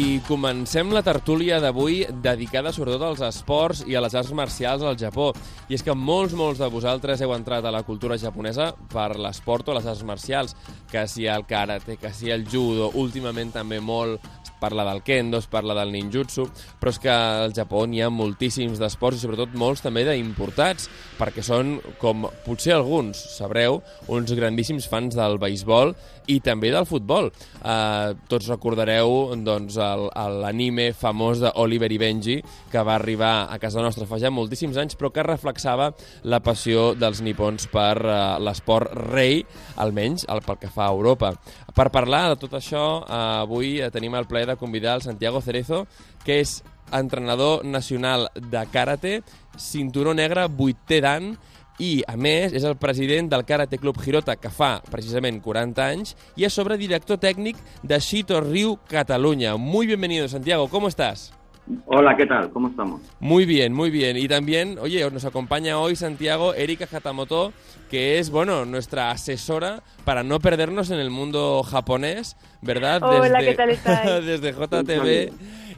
the Comencem la tertúlia d'avui dedicada sobretot als esports i a les arts marcials al Japó. I és que molts, molts de vosaltres heu entrat a la cultura japonesa per l'esport o les arts marcials, que si el karate, que si el judo, últimament també molt parla del kendo, es parla del ninjutsu, però és que al Japó n'hi ha moltíssims d'esports i sobretot molts també d'importats, perquè són, com potser alguns sabreu, uns grandíssims fans del beisbol i també del futbol. Uh, tots recordareu doncs, l'anime famós d'Oliver i Benji, que va arribar a casa nostra fa ja moltíssims anys, però que reflexava la passió dels nipons per uh, l'esport rei, almenys el pel que fa a Europa. Per parlar de tot això, uh, avui tenim el plaer de convidar el Santiago Cerezo, que és entrenador nacional de karate, cinturó negre, vuitè dan, i, a més, és el president del Karate Club Hirota, que fa precisament 40 anys, i a sobre director técnic de Shito Ryu Cataluña. Muy bienvenido, Santiago, ¿cómo estás? Hola, ¿qué tal? ¿Cómo estamos? Muy bien, muy bien. Y también, oye, nos acompaña hoy Santiago Erika Hatamoto, que es, bueno, nuestra asesora para no perdernos en el mundo japonés, ¿verdad? Hola, desde, ¿qué tal estáis? desde JTV.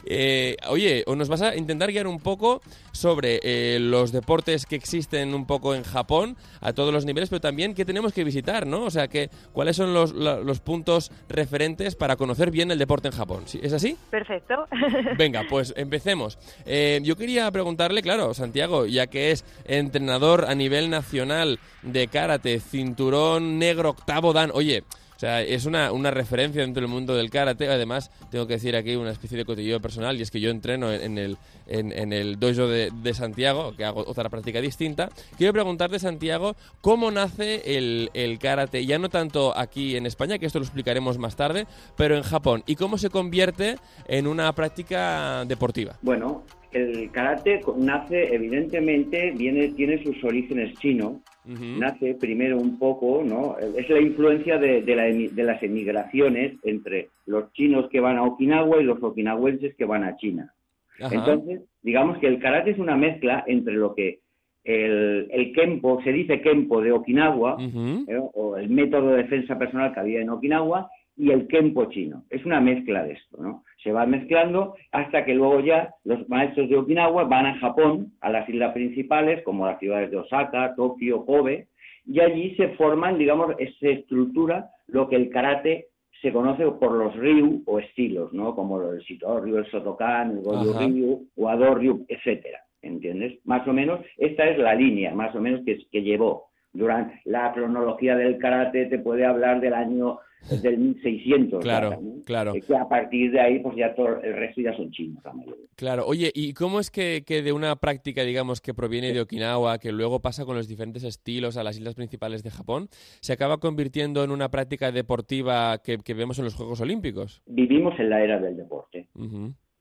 Eh, oye, nos vas a intentar guiar un poco sobre eh, los deportes que existen un poco en Japón a todos los niveles, pero también qué tenemos que visitar, ¿no? O sea, que, cuáles son los, puntos referentes para conocer bien el deporte en Japón. ¿Es así? Perfecto. Venga, pues empecemos. Eh, yo quería preguntarle, claro, Santiago, ya que es entrenador a nivel nacional de karate, cinturón negro octavo dan, oye, es una, una referencia dentro del mundo del karate. Además, tengo que decir aquí una especie de cotilleo personal, y es que yo entreno en, el, dojo de, Santiago, que hago otra práctica distinta. Quiero preguntarte, Santiago, ¿cómo nace el, karate? Ya no tanto aquí en España, que esto lo explicaremos más tarde, pero en Japón. ¿Y cómo se convierte en una práctica deportiva? Bueno, el karate nace, evidentemente, tiene sus orígenes chinos. Nace primero un poco, ¿no? Es la influencia de, de la de las emigraciones entre los chinos que van a Okinawa y los okinawenses que van a China. Entonces, digamos que el karate es una mezcla entre lo que el, el kempo, se dice kempo de Okinawa. ¿eh? o el método de defensa personal que había en Okinawa y el Kempo chino. Es una mezcla de esto, ¿no? Se va mezclando hasta que luego ya los maestros de Okinawa van a Japón, a las islas principales, como las ciudades de Osaka, Tokio, Kobe, y allí se forman, digamos, se estructura lo que el karate se conoce por los ryu o estilos, ¿no? Como el Shito Ryu, el Sotokan, el Goju. Ryu, Wado Ryu, etcétera. ¿Entiendes? Más o menos, esta es la línea, más o menos, que, que llevó. Durante la cronología del karate te puede hablar del año del 1600. Claro, claro. Y que a partir de ahí, pues ya todo el resto ya son chinos, la mayoría. Claro, oye, ¿y cómo es que, que de una práctica, digamos, que proviene de Okinawa, que luego pasa con los diferentes estilos a las islas principales de Japón, se acaba convirtiendo en una práctica deportiva que, que vemos en los Juegos Olímpicos? Vivimos en la era del deporte.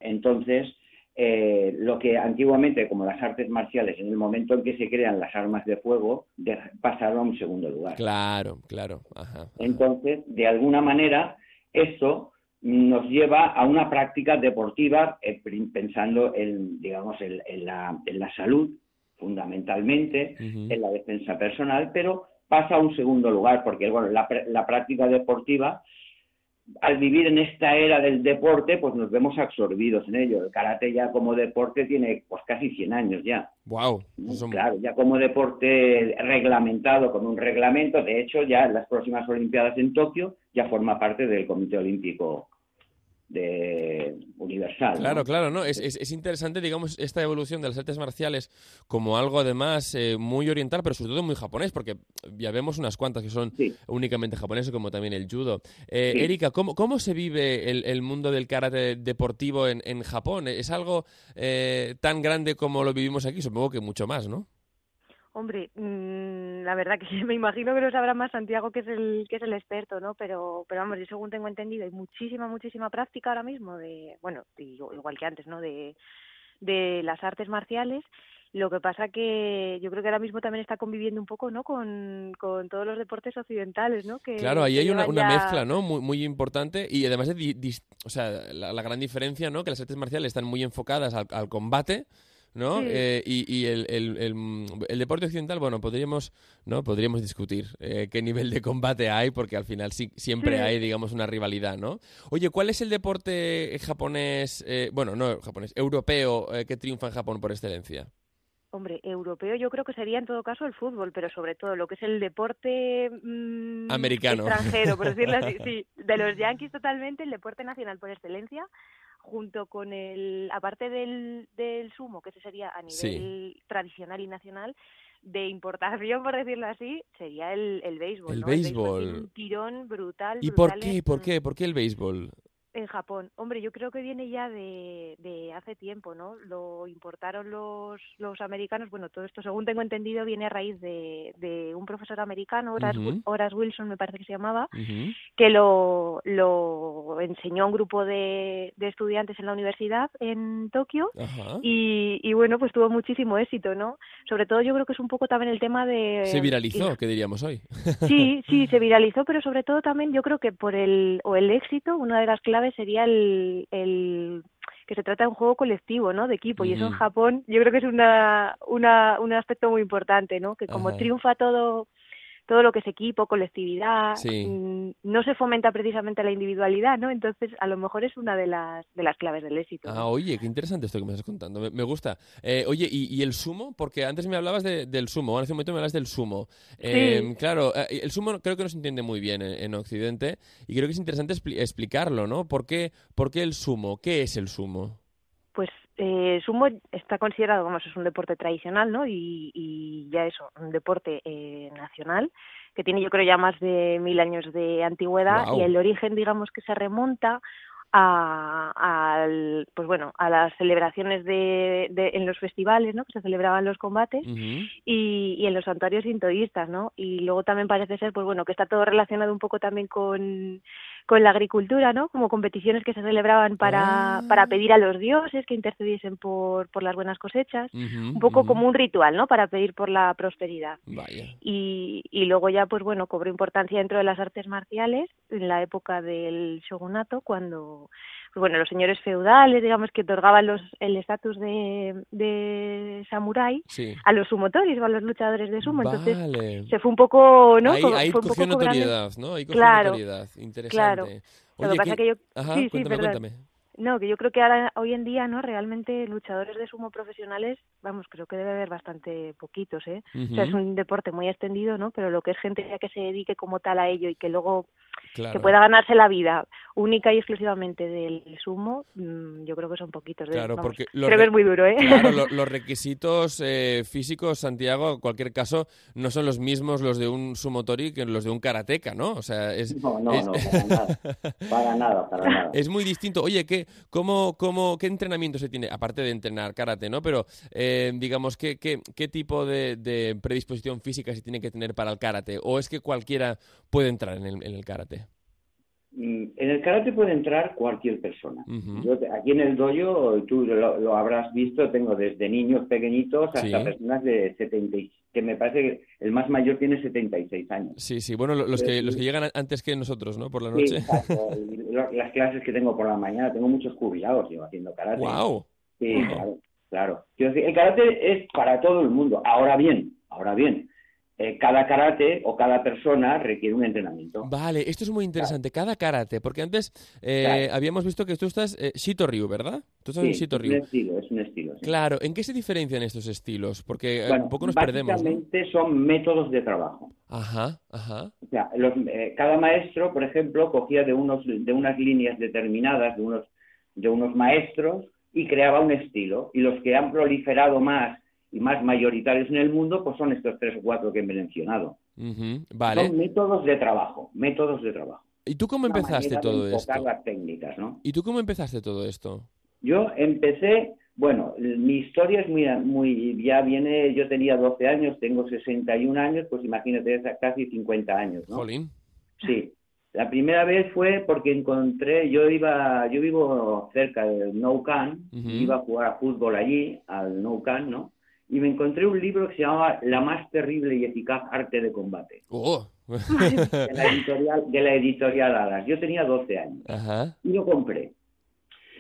Entonces, eh, lo que antiguamente, como las artes marciales, en el momento en que se crean las armas de fuego, de- pasaron a un segundo lugar. Claro, claro. Ajá, ajá. Entonces, de alguna manera, esto nos lleva a una práctica deportiva eh, pensando en, digamos, en, en la, en la salud, fundamentalmente, en la defensa personal, pero pasa a un segundo lugar, porque bueno, la, la práctica deportiva, al vivir en esta era del deporte, pues nos vemos absorbidos en ello. El karate ya como deporte tiene pues casi 100 años ya. Son- Claro, ya como deporte reglamentado con un reglamento, de hecho ya en las próximas Olimpiadas en Tokio ya forma parte del Comité Olímpico de Universal. ¿no? Claro, claro, ¿no? Es, es, es interesante, digamos, esta evolución de las artes marciales como algo además eh, muy oriental, pero sobre todo muy japonés, porque ya vemos unas cuantas que son Sí. únicamente japoneses, como también el judo. Eh, Sí. Erika, ¿cómo, ¿cómo se vive el, el mundo del karate deportivo en, en Japón? ¿Es algo eh, tan grande como lo vivimos aquí? Supongo que mucho más, ¿no? Hombre, mm, la verdad que me imagino que lo sabrá más Santiago, que es el que es el experto, ¿no? Pero, pero vamos, yo según tengo entendido, hay muchísima, muchísima práctica ahora mismo de, bueno, y- igual que antes, ¿no? De, de las artes marciales. Lo que pasa que yo creo que ahora mismo también está conviviendo un poco, ¿no? Con, con todos los deportes occidentales, ¿no? Que, Claro, ahí que hay una, llevan una ya- mezcla, ¿no? Muy, muy importante y además de, di- o sea, la, la gran diferencia, ¿no? Que las artes marciales están muy enfocadas al, al combate, ¿no? Sí. Eh, y y el, el- el- el deporte occidental, bueno, podríamos, ¿no? Podríamos discutir eh, qué nivel de combate hay, porque al final sí, siempre Sí. hay, digamos, una rivalidad, ¿no? Oye, ¿cuál es el deporte japonés, eh, bueno, no japonés, europeo eh, que triunfa en Japón por excelencia? Hombre, europeo yo creo que sería en todo caso el fútbol, pero sobre todo lo que es el deporte mm, Americano. extranjero, por decirlo así, sí, de los Yankees totalmente, el deporte nacional por excelencia, junto con el, aparte del, del sumo, que ese sería a nivel Sí. tradicional y nacional, de importación, por decirlo así, sería el, el béisbol. El ¿no? béisbol. un tirón brutal. ¿Y por qué? en- ¿Por qué? ¿Por qué el béisbol? En Japón. Hombre, yo creo que viene ya de, de hace tiempo, ¿no? Lo importaron los, los americanos. Bueno, todo esto, según tengo entendido, viene a raíz de, de un profesor americano, Horace, Wilson, me parece que se llamaba, que lo, lo enseñó a un grupo de, de estudiantes en la universidad en Tokio. Ajá. Y, y bueno, pues tuvo muchísimo éxito, ¿no? Sobre todo yo creo que es un poco también el tema de... Se viralizó, que diríamos hoy. Sí, sí, se viralizó, pero sobre todo también yo creo que por el, o el éxito, una de las claves sería el, el que se trata de un juego colectivo, ¿no? De equipo. Y eso en. Japón yo creo que es una, una, un aspecto muy importante, ¿no? Que como Ajá. triunfa todo todo lo que es equipo, colectividad, Sí. mm, no se fomenta precisamente la individualidad, ¿no? Entonces, a lo mejor es una de las de las claves del éxito. ¿no? Ah, oye, qué interesante esto que me estás contando. Me, me gusta. Eh, oye, ¿y, y el sumo? Porque antes me hablabas de- del sumo, hace un momento me hablas del sumo. Eh, Sí. Claro, eh, el sumo creo que no se entiende muy bien en, en Occidente y creo que es interesante expli- explicarlo, ¿no? ¿Por qué, ¿Por qué el sumo? ¿Qué es el sumo? Eh, sumo está considerado, vamos, es un deporte tradicional, ¿no? Y, y ya eso, un deporte eh, nacional que tiene yo creo ya más de mil años de antigüedad y el origen, digamos, que se remonta a, al, pues bueno, a las celebraciones de, de, en los festivales, ¿no? Que se celebraban los combates y, y en los santuarios sintoístas, ¿no? Y luego también parece ser, pues bueno, que está todo relacionado un poco también con, con la agricultura, ¿no? Como competiciones que se celebraban para, Ah. para pedir a los dioses que intercediesen por, por las buenas cosechas. Un poco como un ritual, ¿no? Para pedir por la prosperidad. Vaya. Y, y luego ya, pues bueno, cobró importancia dentro de las artes marciales en la época del shogunato, cuando, pues bueno, los señores feudales, digamos, que otorgaban los, el estatus de, de samurái Sí. a los sumotoris o a los luchadores de sumo. Entonces vale. se fue un poco, ¿no? ahí ahí fue un poco notoriedad, ¿no? Ahí Claro, notoriedad. Interesante. claro. Lo Oye, que pasa que yo... Ajá, sí, sí, cuéntame. No, que yo creo que ahora, hoy en día, ¿no? Realmente luchadores de sumo profesionales, vamos, creo que debe haber bastante poquitos, ¿eh? O sea, es un deporte muy extendido, ¿no? Pero lo que es gente ya que se dedique como tal a ello y que luego claro. que pueda ganarse la vida única y exclusivamente del sumo, mm, yo creo que son poquitos. de- Claro, vamos, porque creo re- que es muy duro, ¿eh? Claro, lo- los requisitos eh, físicos, Santiago, en cualquier caso, no son los mismos los de un sumotori que los de un karateca, ¿no? O sea, es, No, no, es- no, para nada. Para nada, para nada. es muy distinto. Oye, ¿qué, cómo, cómo, ¿qué entrenamiento se tiene? Aparte de entrenar karate, ¿no? Pero, eh, digamos, ¿qué, qué, qué tipo de, de predisposición física se tiene que tener para el karate? ¿O es que cualquiera puede entrar en el, en el karate? Mm, En el karate puede entrar cualquier persona. Yo aquí en el dojo, tú lo, lo habrás visto, tengo desde niños pequeñitos hasta Sí. personas de 70, y- que me parece que el más mayor tiene 76 años. Sí, sí. Bueno, lo- los que, los que llegan antes que nosotros, ¿no? Por la noche. las clases que tengo por la mañana, tengo muchos jubilados yo haciendo karate. ¡Wow! Sí, claro, claro. El karate es para todo el mundo. Ahora bien, ahora bien, eh, cada karate o cada persona requiere un entrenamiento. Vale, esto es muy interesante. Cada karate, porque antes eh, Claro. habíamos visto que tú estás eh, Shito Ryu, ¿verdad? Tú estás en Sí, Shito es un Ryu. estilo, es un estilo. sí. Claro, ¿en qué se diferencian estos estilos? Porque eh, Bueno, un poco nos perdemos, ¿no? básicamente son métodos de trabajo. Ajá, ajá. O sea, los- cada maestro, por ejemplo, cogía de unos de unas líneas determinadas, de unos de unos maestros y creaba un estilo. Y los que han proliferado más y más mayoritarios en el mundo, pues son estos tres o cuatro que he mencionado. Vale. Son métodos de trabajo, métodos de trabajo. ¿Y tú cómo Una empezaste de todo enfocar esto? las técnicas, ¿no? ¿Y tú cómo empezaste todo esto? Yo empecé, bueno, mi historia es muy, muy, ya viene, yo tenía 12 años, tengo 61 años, pues imagínate, casi 50 años, ¿no? Jolín. Sí. La primera vez fue porque encontré, yo iba, yo vivo cerca del Nou Camp, Ujú. iba a jugar a fútbol allí, al Nou Camp, ¿no? Y me encontré un libro que se llamaba La más terrible y eficaz arte de combate, Oh. de la editorial, de la editorial Alas. Yo tenía 12 años Ajá. y lo compré.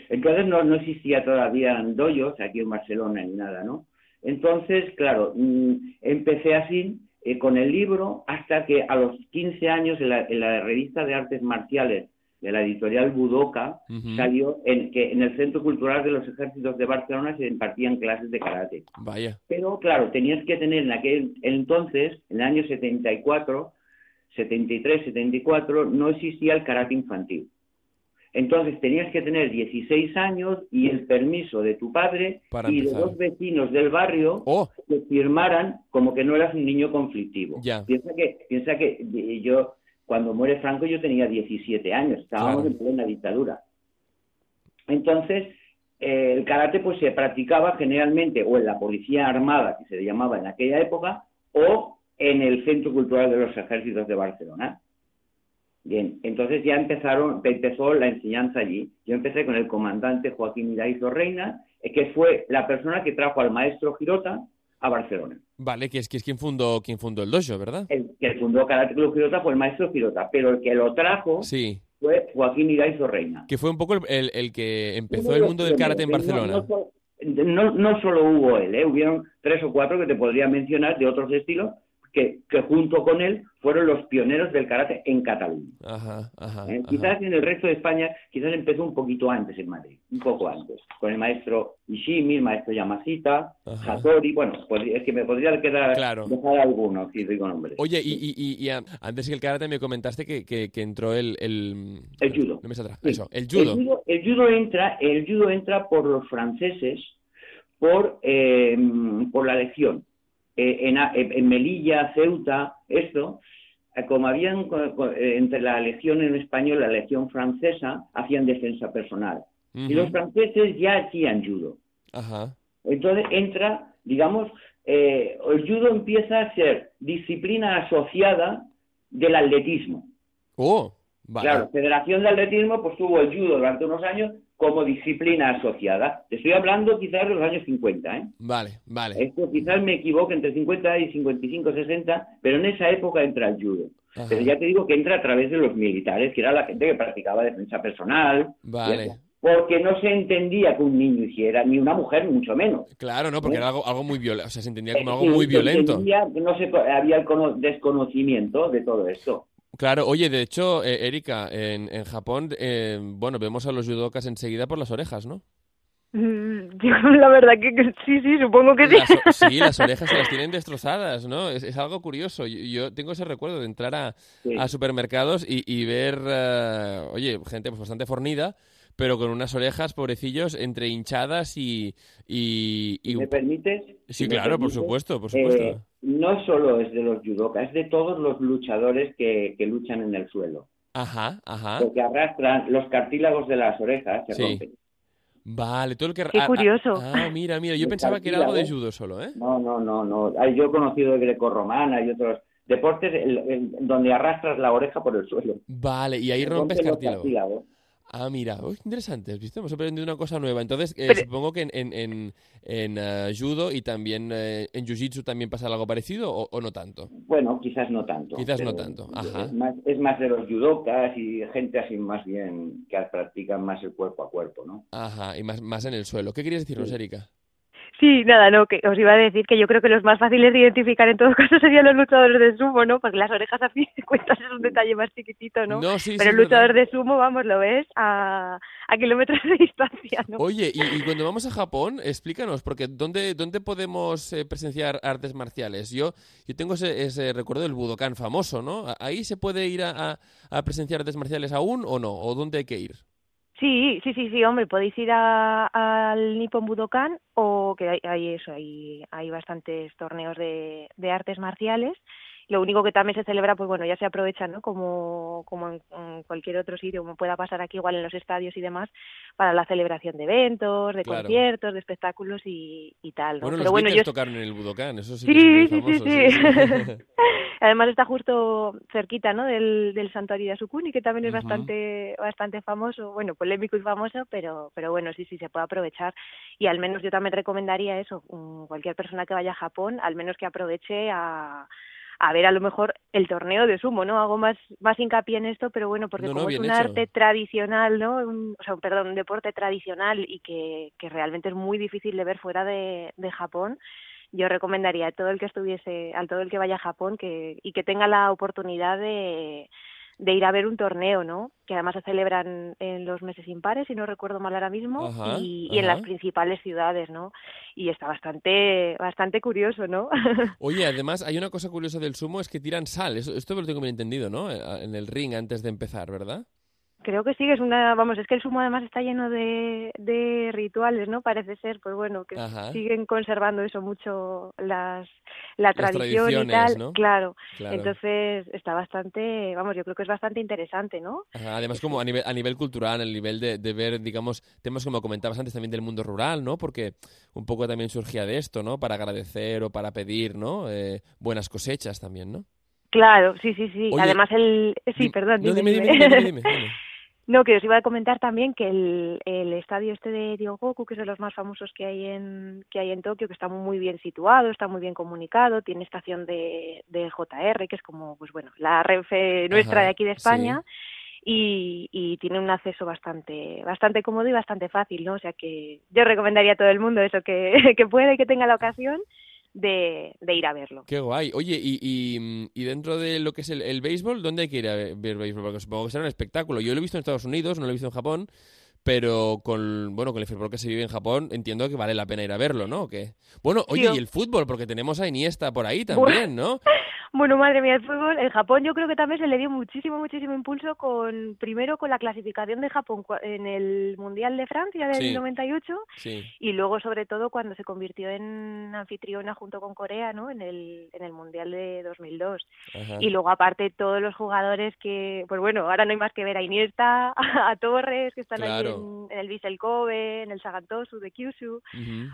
Entonces no, no existía todavía dojos aquí en Barcelona ni nada, ¿no? Entonces, claro, mm, empecé así eh, con el libro hasta que a los 15 años en la, revista de artes marciales de la editorial Budoka salió en que en el Centro Cultural de los Ejércitos de Barcelona se impartían clases de karate. Vaya. Pero claro, tenías que tener en aquel entonces, en el año 74, 73, 74, no existía el karate infantil. Entonces tenías que tener 16 años y el permiso de tu padre y de dos vecinos del barrio oh. que firmaran como que no eras un niño conflictivo. Piensa que piensa que yo cuando muere Franco yo tenía 17 años, estábamos en plena dictadura. Entonces eh, el karate pues se practicaba generalmente o en la policía armada que se le llamaba en aquella época o en el Centro Cultural de los Ejércitos de Barcelona. Bien, entonces ya empezaron, empezó la enseñanza allí. Yo empecé con el comandante Joaquín Iraizo Reina, eh, que fue la persona que trajo al maestro Girota a Barcelona. Vale, que es, que es quien fundó quien fundó el dojo, ¿verdad? El que fundó Karate Club Girota fue el maestro Girota, pero el que lo trajo sí. fue Joaquín Iraizo Reina. Que fue un poco el, el, que empezó el mundo del karate en Barcelona. No, no, solo hubo él, ¿eh? hubieron tres o cuatro que te podría mencionar de otros estilos, que, junto con él fueron los pioneros del karate en Cataluña. ¿Eh? Quizás en el resto de España, quizás empezó un poquito antes en Madrid, un poco antes, con el maestro Ishimi, el maestro Yamashita, Hattori, bueno, es que me podría quedar claro. dejar algunos, si digo nombres. Oye, y, antes que el karate me comentaste que, que, entró el, el... El judo. Eso, el judo. El judo, entra, el judo entra por los franceses por, eh, por la lección eh, en, Melilla, Ceuta, esto, eh, como habían eh, entre la legión en español y la legión francesa, hacían defensa personal. Y los franceses ya hacían judo. Entonces entra, digamos, el judo empieza a ser disciplina asociada del atletismo. Oh, Claro, Federación de Atletismo pues tuvo el judo durante unos años como disciplina asociada. Te estoy hablando quizás de los años 50, ¿eh? Vale, vale. Esto quizás me equivoque entre 50 y 55, 60, pero en esa época entra el judo. Pero ya te digo que entra a través de los militares, que era la gente que practicaba defensa personal. Vale. Porque no se entendía que un niño hiciera, ni una mujer, mucho menos. Claro, no, porque ¿Eh? era algo, algo muy violento, o sea, se entendía como algo muy violento. no se, había el desconocimiento de todo esto. Claro, oye, de hecho, eh, Erika, en, en Japón, eh, bueno, vemos a los judokas enseguida por las orejas, ¿no? Mm, la verdad que, sí, sí, supongo que sí. sí, las orejas se las tienen destrozadas, ¿no? Es, algo curioso. Yo, tengo ese recuerdo de entrar a, a supermercados y, y ver, uh, oye, gente pues bastante fornida, pero con unas orejas, pobrecillos, entre hinchadas y... y, y... ¿Me permites? Sí, claro, por supuesto, por supuesto. Eh, no solo es de los judokas, es de todos los luchadores que, que luchan en el suelo. Ajá, ajá. Porque arrastran los cartílagos de las orejas, se rompen. Vale, todo el que... Qué curioso. Ah, mira, mira, yo pensaba que era algo de judo solo, ¿eh? No, no, no, no. Yo he conocido de grecorromana y otros deportes donde arrastras la oreja por el suelo. Vale, y ahí rompes cartílagos. Ah, mira, interesante, ¿viste? Hemos aprendido una cosa nueva. Entonces, eh, supongo que en, en, en, eh, judo y también eh, en jiu-jitsu también pasa algo parecido o, no tanto. Bueno, quizás no tanto. Quizás no tanto, ajá. Es más, de los judokas y gente así más bien que practican más el cuerpo a cuerpo, ¿no? Ajá, y más, más en el suelo. ¿Qué querías decirnos, Erika? Sí, nada, no, que os iba a decir que yo creo que los más fáciles de identificar en todo caso serían los luchadores de sumo, ¿no? Porque las orejas a fin de cuentas es un detalle más chiquitito, ¿no? Pero el luchador de sumo, vamos, lo ves a, a kilómetros de distancia, ¿no? Oye, y, cuando vamos a Japón, explícanos, porque ¿dónde, dónde podemos eh, presenciar artes marciales? Yo, yo tengo ese, ese recuerdo del Budokan famoso, ¿no? ¿Ahí se puede ir a, a presenciar artes marciales aún o no? ¿O dónde hay que ir? Sí, sí, sí, sí, hombre, podéis ir al Nippon Budokan o que hay, hay eso, hay, hay bastantes torneos de, de artes marciales lo único que también se celebra, pues bueno, ya se aprovecha, ¿no? Como, como en, cualquier otro sitio, como pueda pasar aquí igual en los estadios y demás, para la celebración de eventos, de conciertos, de espectáculos y, y tal. Bueno, Pero los bueno, ellos tocaron en el Budokan, eso sí. Sí, sí, sí, sí. Además está justo cerquita, ¿no? Del, del santuario de Asukuni, que también es bastante, bastante famoso, bueno, polémico y famoso, pero, pero bueno, sí, sí, se puede aprovechar. Y al menos yo también recomendaría eso, cualquier persona que vaya a Japón, al menos que aproveche a a ver a lo mejor el torneo de sumo, ¿no? Hago más, más hincapié en esto, pero bueno, porque como es un arte tradicional, ¿no? o sea, perdón, un deporte tradicional y que, que realmente es muy difícil de ver fuera de, de Japón, yo recomendaría a todo el que estuviese, a todo el que vaya a Japón que, y que tenga la oportunidad de, de ir a ver un torneo, ¿no? Que además se celebran en los meses impares, si no recuerdo mal ahora mismo, y, y, en las principales ciudades, ¿no? Y está bastante, bastante curioso, ¿no? Oye, además hay una cosa curiosa del sumo, es que tiran sal, esto, esto lo tengo bien entendido, ¿no? En el ring antes de empezar, ¿verdad? Creo que sí, es una, vamos, es que el sumo además está lleno de, de rituales, ¿no? Parece ser, pues bueno, que siguen conservando eso mucho las, la tradición y tal, claro. Entonces está bastante, vamos, yo creo que es bastante interesante, ¿no? Además, como a nivel, a nivel cultural, el nivel de, de ver, digamos, temas como comentabas antes también del mundo rural, ¿no? Porque un poco también surgía de esto, ¿no? Para agradecer o para pedir, ¿no? Eh, buenas cosechas también, ¿no? Claro, sí, sí, sí. Además el... Sí, perdón. dime, dime, dime. No, que os iba a comentar también que el, el estadio este de Ryogoku, que es de los más famosos que hay en que hay en Tokio, que está muy bien situado, está muy bien comunicado, tiene estación de, de JR, que es como, pues bueno, la Renfe nuestra de aquí de España. Y, y, tiene un acceso bastante bastante cómodo y bastante fácil, ¿no? O sea que yo recomendaría a todo el mundo eso, que, que pueda y que tenga la ocasión, de, ir a verlo. Qué guay. Oye, y, y, y, dentro de lo que es el, el, béisbol, ¿dónde hay que ir a ver béisbol? Porque supongo que será un espectáculo. Yo lo he visto en Estados Unidos, no lo he visto en Japón, pero con bueno con el fútbol que se vive en Japón entiendo que vale la pena ir a verlo, ¿no? Bueno, oye, y el fútbol, porque tenemos a Iniesta por ahí también, ¿no? Bueno, madre mía, el fútbol en Japón yo creo que también se le dio muchísimo, muchísimo impulso con primero con la clasificación de Japón en el Mundial de Francia del 98 y luego sobre todo cuando se convirtió en anfitriona junto con Corea, ¿no? En el en el Mundial de 2002. Y luego aparte todos los jugadores que pues bueno, ahora no hay más que ver a Iniesta, a Torres que están ahí en, el Vissel Kobe, en el Sagantosu de Kyushu.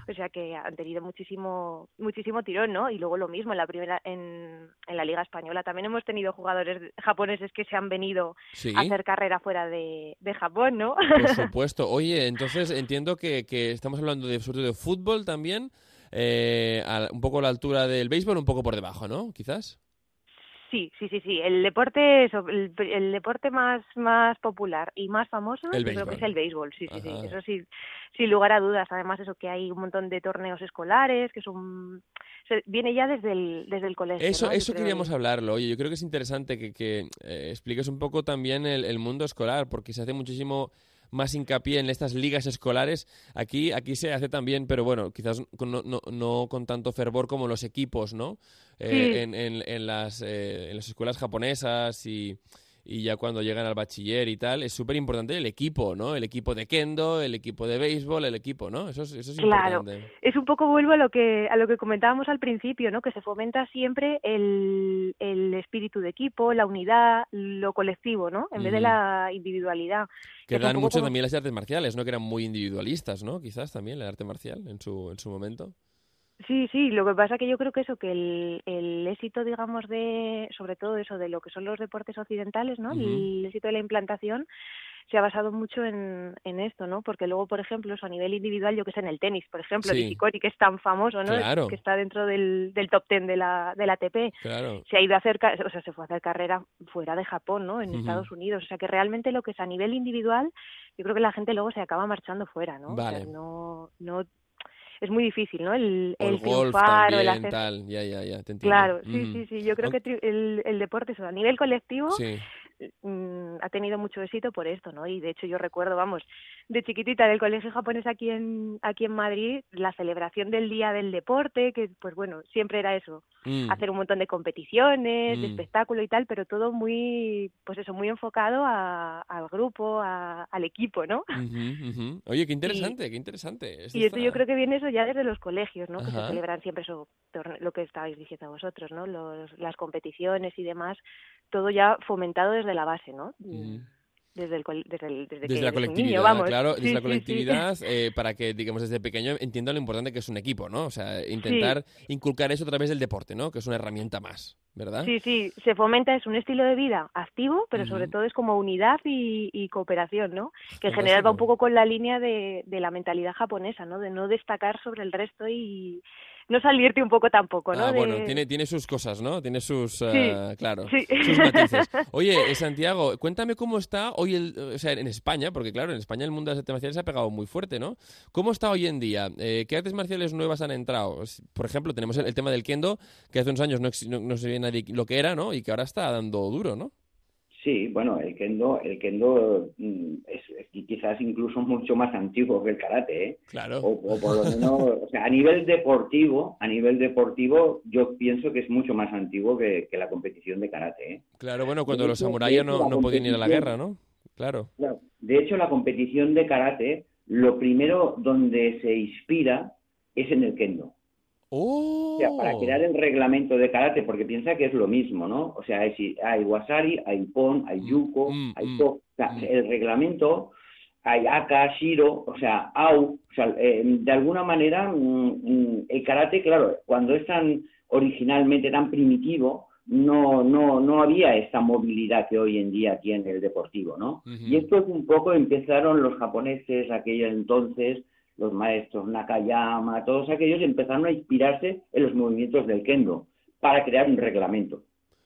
O sea que han tenido muchísimo muchísimo tirón, ¿no? Y luego lo mismo en la primera en en la Liga Española. También hemos tenido jugadores japoneses que se han venido a hacer carrera fuera de, Japón, ¿no? Por supuesto. Oye, entonces entiendo que, que estamos hablando de, sobre todo de fútbol también, eh, un poco a la altura del béisbol, un poco por debajo, ¿no? Quizás. Sí, sí, sí, sí. El deporte, el, deporte más más popular y más famoso, creo que es el béisbol. Sí, sí, sí. Eso sí, sin lugar a dudas. Además, eso que hay un montón de torneos escolares, que son viene ya desde el desde el colegio. Eso, eso queríamos hablarlo. Oye, yo creo que es interesante que, que eh, expliques un poco también el, el mundo escolar, porque se hace muchísimo más hincapié en estas ligas escolares. Aquí, aquí se hace también, pero bueno, quizás no, no, no con tanto fervor como los equipos, ¿no? Eh, en, en, en, las, eh, en las escuelas japonesas y y ya cuando llegan al bachiller y tal, es súper importante el equipo, ¿no? El equipo de kendo, el equipo de béisbol, el equipo, ¿no? Eso es, eso es claro. Es un poco vuelvo a lo que a lo que comentábamos al principio, ¿no? Que se fomenta siempre el, el espíritu de equipo, la unidad, lo colectivo, ¿no? En vez de la individualidad. Que, dan mucho también las artes marciales, ¿no? Que eran muy individualistas, ¿no? Quizás también el arte marcial en su en su momento. Sí, sí, lo que pasa que yo creo que eso, que el, el éxito, digamos, de, sobre todo eso, de lo que son los deportes occidentales, ¿no? El éxito de la implantación se ha basado mucho en, en esto, ¿no? Porque luego, por ejemplo, eso a nivel individual, yo que sé, en el tenis, por ejemplo, Nishikori, que es tan famoso, ¿no? Que está dentro del, del top ten de la, de la ATP. Se ha ido a hacer, o sea, se fue a hacer carrera fuera de Japón, ¿no? En Estados Unidos. O sea, que realmente lo que es a nivel individual, yo creo que la gente luego se acaba marchando fuera, ¿no? Vale. O sea, no, no es muy difícil, ¿no? El, el, el golf también, el hacer... tal, ya, ya, ya, te entiendo. Claro, sí, sí, sí, yo creo que el, el deporte, eso, a nivel colectivo, sí. Mm, ha tenido mucho éxito por esto, ¿no? Y de hecho yo recuerdo, vamos, de chiquitita del colegio japonés aquí en aquí en Madrid, la celebración del Día del Deporte, que pues bueno, siempre era eso, mm. hacer un montón de competiciones, de mm. espectáculo y tal, pero todo muy, pues eso, muy enfocado a, al grupo, a, al equipo, ¿no? Oye, qué interesante, qué interesante. y esto yo creo que viene eso ya desde los colegios, ¿no? Que se celebran siempre eso, lo que estabais diciendo vosotros, ¿no? Los, las competiciones y demás, todo ya fomentado desde la base, ¿no? Desde, el, desde, desde, la colectividad, vamos. claro, desde la colectividad, eh, para que, digamos, desde pequeño entienda lo importante que es un equipo, ¿no? O sea, intentar inculcar eso a través del deporte, ¿no? Que es una herramienta más, ¿verdad? Sí, sí, se fomenta, es un estilo de vida activo, pero sobre todo es como unidad y, cooperación, ¿no? Que en general va un poco con la línea de, de la mentalidad japonesa, ¿no? De no destacar sobre el resto y no salirte un poco tampoco, ¿no? Ah, De- bueno, tiene, tiene sus cosas, ¿no? Tiene sus, eh, claro, sí. sus matices. Oye, eh, Santiago, cuéntame cómo está hoy, el, o sea, en España, porque claro, en España el mundo de las artes marciales se ha pegado muy fuerte, ¿no? ¿Cómo está hoy en día? Eh, ¿Qué artes marciales nuevas han entrado? Por ejemplo, tenemos el, el tema del kendo, que hace unos años no, no, no sabía nadie lo que era, ¿no? Y que ahora está dando duro, ¿no? Sí, bueno, el kendo, el kendo mm, es, es quizás incluso mucho más antiguo que el karate, ¿eh? Claro. O, o por lo menos, o sea, a nivel deportivo, a nivel deportivo, yo pienso que es mucho más antiguo que, que la competición de karate, ¿eh? Claro, bueno, cuando De los samuráis no, no podían ir a la guerra, ¿no? Claro. Claro. De hecho, la competición de karate, lo primero donde se inspira es en el kendo. ¡Oh! O sea, para crear el reglamento de karate, porque piensa que es lo mismo, ¿no? O sea, hay, hay wasari, hay pon, hay yuko, Mm, hay mm, to. O sea, mm. el reglamento, hay aka, shiro, o sea, au. O sea, eh, de alguna manera, mm, mm, el karate, claro, cuando es tan originalmente tan primitivo, no, no, no había esta movilidad que hoy en día tiene el deportivo, ¿no? Y esto es un poco, empezaron los japoneses aquellos entonces, los maestros Nakayama, todos aquellos empezaron a inspirarse en los movimientos del kendo para crear un reglamento.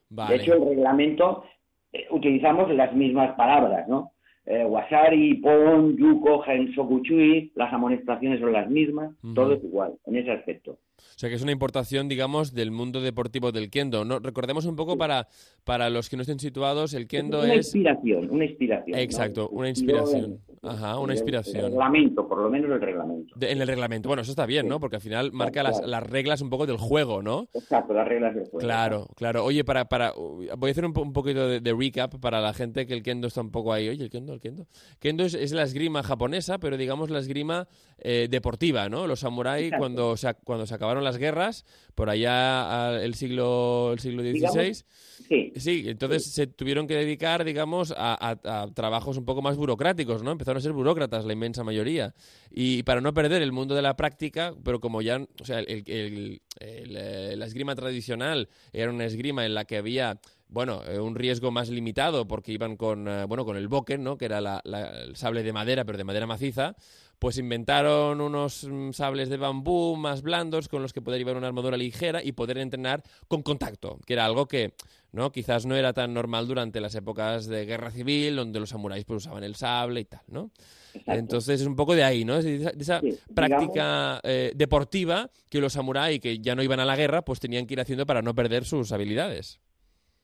Vale. De hecho, el reglamento eh, utilizamos las mismas palabras, ¿no? Eh, wasari, pon, yuko, hensokuchui, las amonestaciones son las mismas, todo es igual en ese aspecto. O sea, que es una importación, digamos, del mundo deportivo del kendo. ¿no? Recordemos un poco para, para los que no estén situados, el kendo una es... inspiración, una inspiración. ¿no? Exacto, una inspiración. Ajá, una inspiración. El reglamento, por lo menos el reglamento. De- en el reglamento. Bueno, eso está bien, Sí. ¿no? Porque al final marca las, claro. las reglas un poco del juego, ¿no? Exacto, las reglas del juego. Claro, claro. Oye, para, para, voy a hacer un, un poquito de, de recap para la gente que el kendo está un poco ahí. Oye, el kendo, el kendo. Kendo es, es la esgrima japonesa, pero digamos la esgrima eh, deportiva, ¿no? Los samuráis cuando se, cuando se acabaron las guerras, por allá al- el siglo, el siglo XVI. Digamos- Sí, Sí, entonces se tuvieron que dedicar, digamos, a, a- a trabajos un poco más burocráticos, ¿no? Empezaron a ser burócratas la inmensa mayoría. Y para no perder el mundo de la práctica, pero como ya, o sea, el, el- el, eh, la esgrima tradicional era una esgrima en la que había, bueno, eh, un riesgo más limitado porque iban con, eh, bueno, con el boken, ¿no? Que era la- la- el sable de madera, pero de madera maciza. Pues inventaron unos mm, sables de bambú más blandos con los que poder llevar una armadura ligera y poder entrenar con contacto, que era algo que ¿no? Quizás no era tan normal durante las épocas de guerra civil, donde los samuráis pues, usaban el sable y tal, ¿no? exacto. Entonces es un poco de ahí, ¿no? Es de esa, de esa Sí, práctica eh, deportiva que los samuráis que ya no iban a la guerra, pues tenían que ir haciendo para no perder sus habilidades.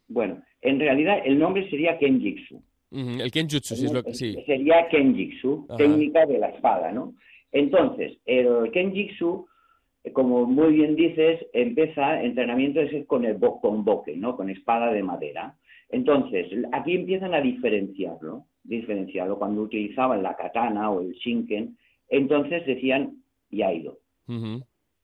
Bueno, en realidad el nombre sería Kenjitsu. Ujú, El kenjutsu, sí es lo que... Sí. Sería Kenjitsu, Ajá. técnica de la espada, ¿no? Entonces, el Kenjitsu, eh, como muy bien dices, empieza entrenamiento ese con el bo- con boque, ¿no? Con espada de madera. Entonces, aquí empiezan a diferenciarlo, diferenciarlo. Cuando utilizaban la katana o el shinken, entonces decían yaido.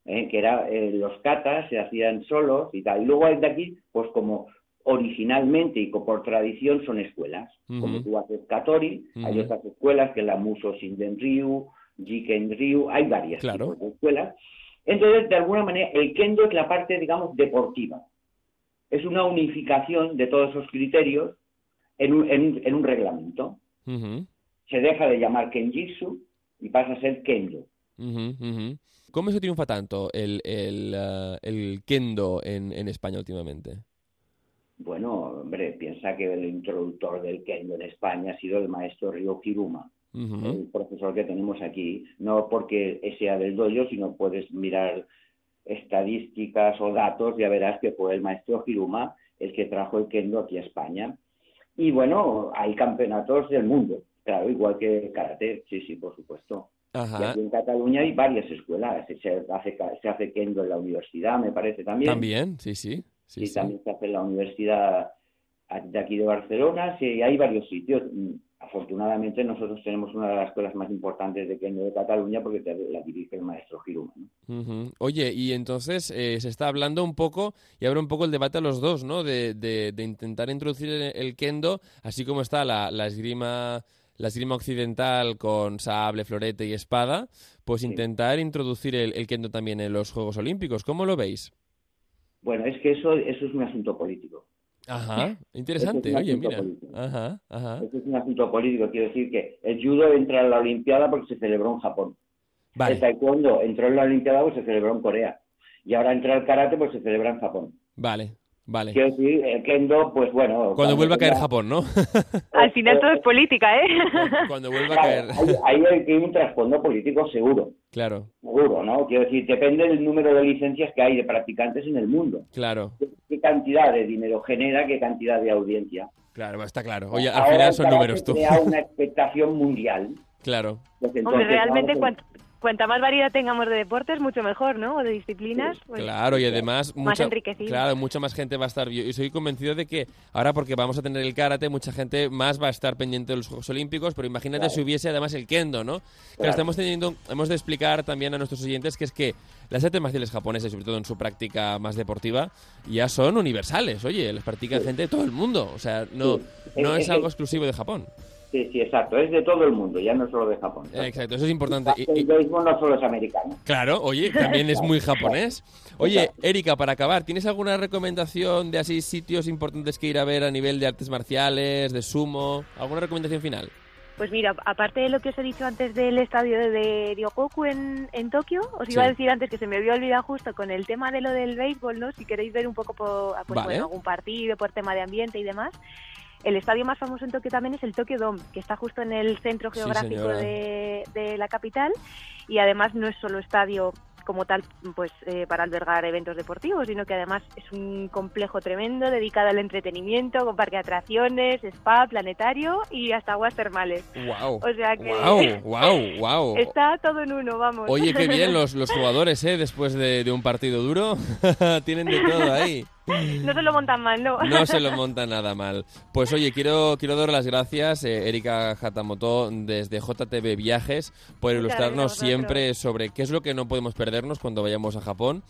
¿eh? que era eh, los katas se hacían solos y tal. Y luego hay de aquí, pues como originalmente y por tradición son escuelas. Como tú haces Katori, hay otras escuelas que la Muso Shinden Ryu, Jiken Ryu, hay varias Claro. tipos de escuelas. Entonces, de alguna manera, el kendo es la parte, digamos, deportiva. Es una unificación de todos esos criterios en un, en en un reglamento. Se deja de llamar kenjitsu y pasa a ser kendo. ¿Cómo se triunfa tanto el, el, eh, el kendo en, en España últimamente? Bueno, hombre, piensa que el introductor del kendo en España ha sido el maestro Ryo Kiruma, Ujú, el profesor que tenemos aquí. No porque sea del dojo, sino puedes mirar estadísticas o datos, ya verás que fue el maestro Kiruma el que trajo el kendo aquí a España. Y bueno, hay campeonatos del mundo, claro, igual que karate, sí, sí, por supuesto. Y Ajá. aquí en Cataluña hay varias escuelas, se hace, se hace kendo en la universidad, me parece también. También, sí, sí. Sí, Sí, también se hace en la Universidad de aquí de Barcelona, sí, hay varios sitios. Mm, Afortunadamente nosotros tenemos una de las escuelas más importantes de kendo de Cataluña porque te- la dirige el maestro Giruma. ¿no? Oye, y entonces eh, se está hablando un poco, y abre un poco el debate a los dos, ¿no? De, de- de intentar introducir el, kendo, así como está la, la esgrima la esgrima occidental con sable, florete y espada, pues Sí. intentar introducir el, el kendo también en los Juegos Olímpicos. ¿Cómo lo veis? Bueno, es que eso, eso es un asunto político. Ajá, interesante, oye, mira. político. Ajá, ajá. Eso es un asunto político. Quiero decir que el judo entra en la Olimpiada porque se celebró en Japón. El Vale, taekwondo entró en la Olimpiada porque se celebró en Corea. Y ahora entra el karate, pues se celebra en Japón. Vale, vale. Quiero decir, el kendo, pues bueno... Cuando vuelva a caer Japón, ¿no? Al final todo es política, ¿eh? Cuando vuelva a caer. Ahí, ahí hay un trasfondo político seguro, Claro, seguro, ¿no? Quiero decir, depende del número de licencias que hay de practicantes en el mundo. claro, ¿Qué, qué cantidad de dinero genera, qué cantidad de audiencia? claro, está claro. Oye, al Ahora final son números tú. crea una expectación mundial. Claro. Pues Hombre, realmente cuant- cuanta más variedad tengamos de deportes, mucho mejor, ¿no? O de disciplinas. pues, Claro, y además Más mucha, enriquecido. claro, mucha más gente va a estar. Yo soy convencido de que ahora porque vamos a tener el karate, mucha gente más va a estar pendiente de los Juegos Olímpicos, pero imagínate Claro. si hubiese además el kendo, ¿no? Claro, estamos teniendo, hemos de explicar también a nuestros oyentes que es que las artes marciales japonesas, sobre todo en su práctica más deportiva, ya son universales. Oye, las practica gente de todo el mundo, o sea, no, no Es- es algo que- exclusivo de Japón. Sí, sí, exacto. Es de todo el mundo, ya no solo de Japón. Exacto, eso es importante. Y- El y- béisbol no solo es americano. Claro, oye, también es muy japonés. Oye, Erika, para acabar, ¿tienes alguna recomendación de así sitios importantes que ir a ver a nivel de artes marciales, de sumo? ¿Alguna recomendación final? Pues mira, aparte de lo que os he dicho antes del estadio de Ryokoku en, en Tokio, os iba Sí. a decir antes que se me había olvidado justo con el tema de lo del béisbol, ¿no? Si queréis ver un poco por, pues, Vale. bueno, algún partido, por tema de ambiente y demás. El estadio más famoso en Tokio también es el Tokyo Dome, que está justo en el centro geográfico de la capital y además no es solo estadio como tal pues eh, para albergar eventos deportivos, sino que además es un complejo tremendo dedicado al entretenimiento, con parque de atracciones, spa, planetario y hasta aguas termales. ¡Wow! O sea que ¡Wow! ¡Wow! ¡Wow! está todo en uno, vamos. Oye, qué bien los, los jugadores, ¿eh? Después de, de un partido duro, tienen de todo ahí. No se lo montan mal, ¿no? No se lo monta nada mal. Pues oye, quiero, quiero dar las gracias, eh, Erika Hatamoto, desde JTV Viajes, por ilustrarnos siempre sobre qué es lo que no podemos perdernos cuando vayamos a Japón.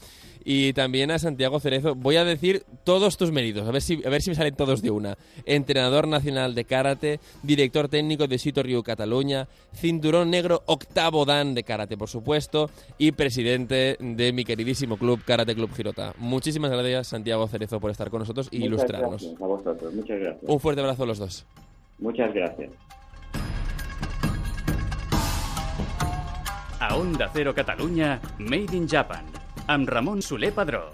Y también a Santiago Cerezo, voy a decir todos tus méritos, a ver si, a ver si me salen todos de una. Entrenador nacional de karate, director técnico de Sito Ryu Cataluña, cinturón negro octavo dan de karate, por supuesto, y presidente de mi queridísimo club, Karate Club Girota. Muchísimas gracias, Santiago Cerezo, por estar con nosotros e Muchas ilustrarnos. gracias a vosotros, muchas gracias. Un fuerte abrazo a los dos. Muchas gracias. A Onda Cero Catalunya, Made in Japan, amb Ramon Soler Padró.